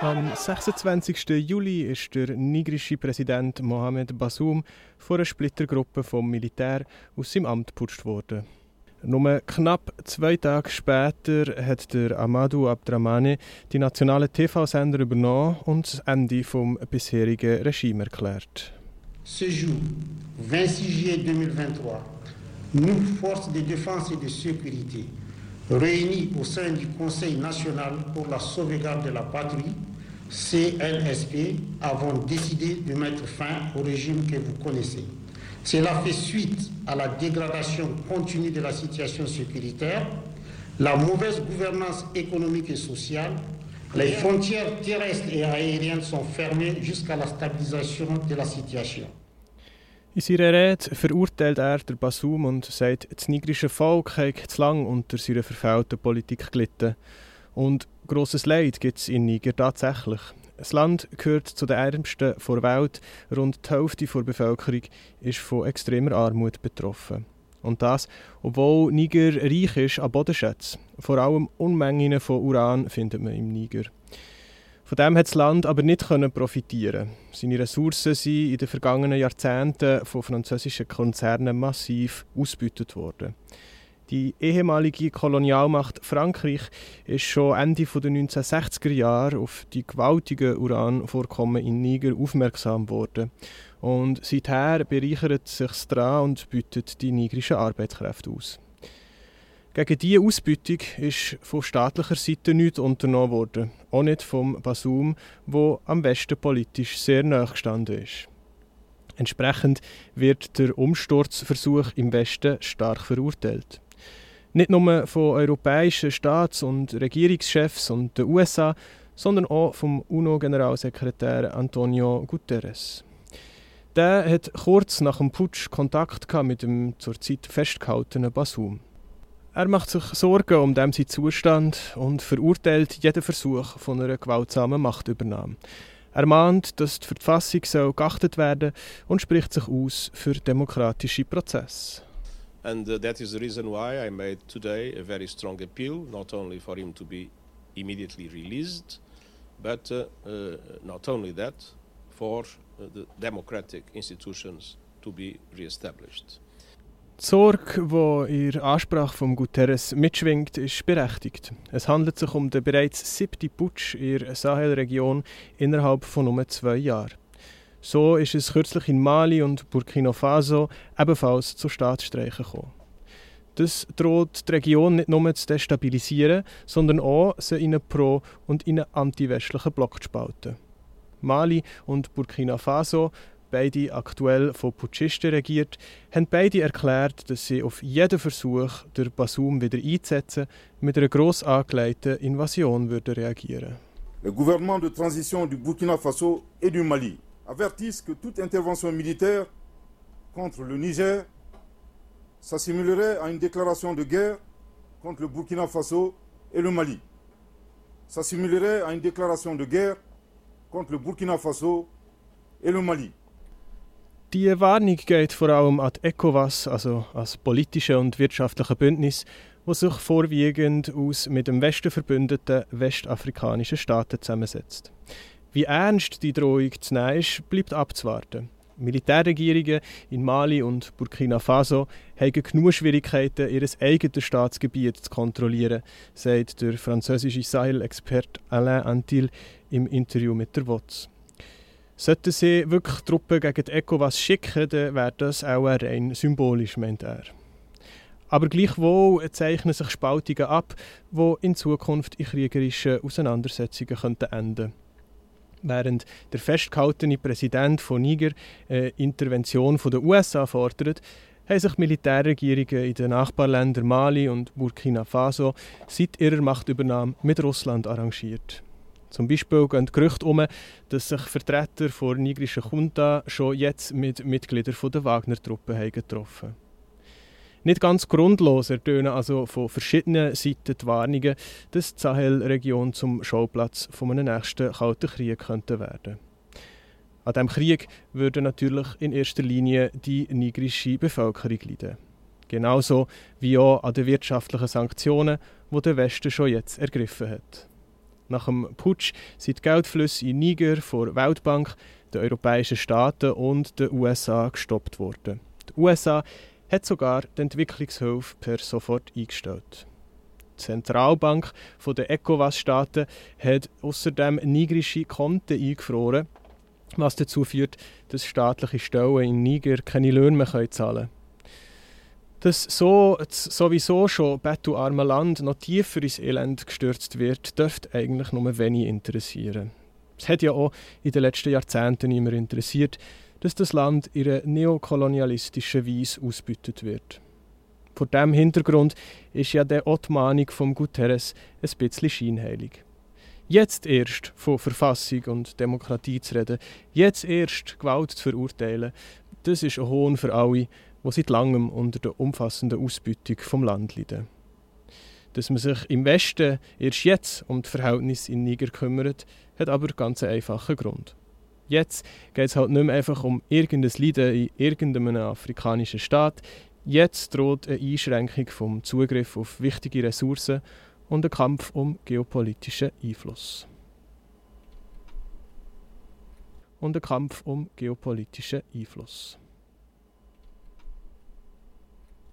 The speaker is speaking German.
Am 26. Juli ist der nigrische Präsident Mohamed Bassoum von einer Splittergruppe vom Militär aus seinem Amt geputzt worden. Nur knapp zwei Tage später hat der Amadou Abdramane die nationalen TV-Sender übernommen und das Ende vom bisherigen Regime erklärt. Ce jour, 26 juillet 2023, nous, forces de défense et de sécurité, réunis au sein du Conseil national pour la sauvegarde de la patrie, CNSP, avons décidé de mettre fin au régime que vous connaissez. Cela fait suite à la dégradation continue de la situation sécuritaire, la mauvaise gouvernance économique et sociale, les frontières terrestres et aériennes sont fermées jusqu'à la stabilisation de la situation. In seiner Rede verurteilt er der Basum und sagt, das nigrische Volk habe zu lange unter seiner verfehlten Politik gelitten. Und grosses Leid gibt es in Niger tatsächlich. Das Land gehört zu den ärmsten der Welt. Rund die Hälfte der Bevölkerung ist von extremer Armut betroffen. Und das, obwohl Niger reich ist an Bodenschätzen. Vor allem Unmengen von Uran findet man im Niger. Von dem hat das Land aber nicht profitieren. Seine Ressourcen sind in den vergangenen Jahrzehnten von französischen Konzernen massiv ausgebeutet worden. Die ehemalige Kolonialmacht Frankreich ist schon Ende der 1960er Jahre auf die gewaltigen Uranvorkommen in Niger aufmerksam geworden. Und seither bereichert sich daran und bietet die nigrischen Arbeitskräfte aus. Gegen diese Ausbeutung ist von staatlicher Seite nichts unternommen worden, auch nicht vom Basum, wo am Westen politisch sehr nahe gestanden ist. Entsprechend wird der Umsturzversuch im Westen stark verurteilt. Nicht nur von europäischen Staats- und Regierungschefs und den USA, sondern auch vom UNO-Generalsekretär Antonio Guterres. Der hat kurz nach dem Putsch Kontakt mit dem zurzeit festgehaltenen Basum. Er macht sich Sorgen um seinen Zustand und verurteilt jeden Versuch von einer gewaltsamen Machtübernahme. Er mahnt, dass die Verfassung soll geachtet werden und spricht sich aus für demokratische Prozesse. And uh, that is the reason why I made today a very strong appeal, not only for him to be immediately released, but uh, uh, not only that, for uh, the democratic institutions to be re-established. Die Sorge, die in der Ansprache von Guterres mitschwingt, ist berechtigt. Es handelt sich um den bereits siebten Putsch in der Sahelregion innerhalb von nur zwei Jahren. So ist es kürzlich in Mali und Burkina Faso ebenfalls zu Staatsstreichen gekommen. Das droht die Region nicht nur zu destabilisieren, sondern auch, sie in einen pro- und in einen anti-westlichen Block zu spalten. Mali und Burkina Faso beide aktuell von Putschisten regiert, haben beide erklärt, dass sie auf jeden Versuch, den Basum wieder einzusetzen, mit einer gross angelegten Invasion würden reagieren. Le gouvernement de transition du Burkina Faso et du Mali avertissent que toute intervention militaire contre le Niger s'assimilerait à une déclaration de guerre contre le Burkina Faso et le Mali, s'assimilerait à une déclaration de guerre contre le Burkina Faso et le Mali. Die Warnung geht vor allem an die ECOWAS, also als politische und wirtschaftliche Bündnis, das sich vorwiegend aus mit dem Westen verbündeten westafrikanischen Staaten zusammensetzt. Wie ernst die Drohung zu nehmen ist, bleibt abzuwarten. Militärregierungen in Mali und Burkina Faso haben genug Schwierigkeiten, ihr eigenes Staatsgebiet zu kontrollieren, sagt der französische Sahel-Experte Alain Antil im Interview mit der WOTS. Sollten sie wirklich Truppen gegen die ECOWAS schicken, dann wäre das auch rein symbolisch, meint er. Aber gleichwohl zeichnen sich Spaltungen ab, die in Zukunft in kriegerischen Auseinandersetzungen könnten enden. Während der festgehaltene Präsident von Niger eine Intervention von den USA fordert, haben sich Militärregierungen in den Nachbarländern Mali und Burkina Faso seit ihrer Machtübernahme mit Russland arrangiert. Zum Beispiel gehen Gerüchte um, dass sich Vertreter der nigerischen Junta schon jetzt mit Mitgliedern der Wagner-Truppe getroffen haben. Nicht ganz grundlos ertönen also von verschiedenen Seiten die Warnungen, dass die Sahel-Region zum Schauplatz von einem nächsten Kalten Krieg könnte werden. An diesem Krieg würde natürlich in erster Linie die nigrische Bevölkerung leiden. Genauso wie auch an den wirtschaftlichen Sanktionen, die der Westen schon jetzt ergriffen hat. Nach dem Putsch sind die Geldflüsse in Niger vor der Weltbank, den europäischen Staaten und den USA gestoppt worden. Die USA hat sogar die Entwicklungshilfe per sofort eingestellt. Die Zentralbank der ECOWAS-Staaten hat außerdem nigrische Konten eingefroren, was dazu führt, dass staatliche Stellen in Niger keine Löhne mehr zahlen können. Dass so sowieso schon bettelarme Land noch tiefer ins Elend gestürzt wird, dürfte eigentlich nur wenig interessieren. Es hat ja auch in den letzten Jahrzehnten immer interessiert, dass das Land in einer neokolonialistischen Weise ausbütet wird. Vor diesem Hintergrund ist ja der Ottmanik vom Guterres ein bisschen scheinheilig. Jetzt erst von Verfassung und Demokratie zu reden, jetzt erst Gewalt zu verurteilen, das ist ein Hohn für alle, die seit langem unter der umfassenden Ausbeutung vom Land leiden. Dass man sich im Westen erst jetzt um die Verhältnisse in Niger kümmert, hat aber ganz einen einfachen Grund. Jetzt geht es halt nicht mehr einfach um irgendein Leiden in irgendeinem afrikanischen Staat. Jetzt droht eine Einschränkung vom Zugriff auf wichtige Ressourcen und ein Kampf um geopolitischen Einfluss. Und ein Kampf um geopolitischen Einfluss.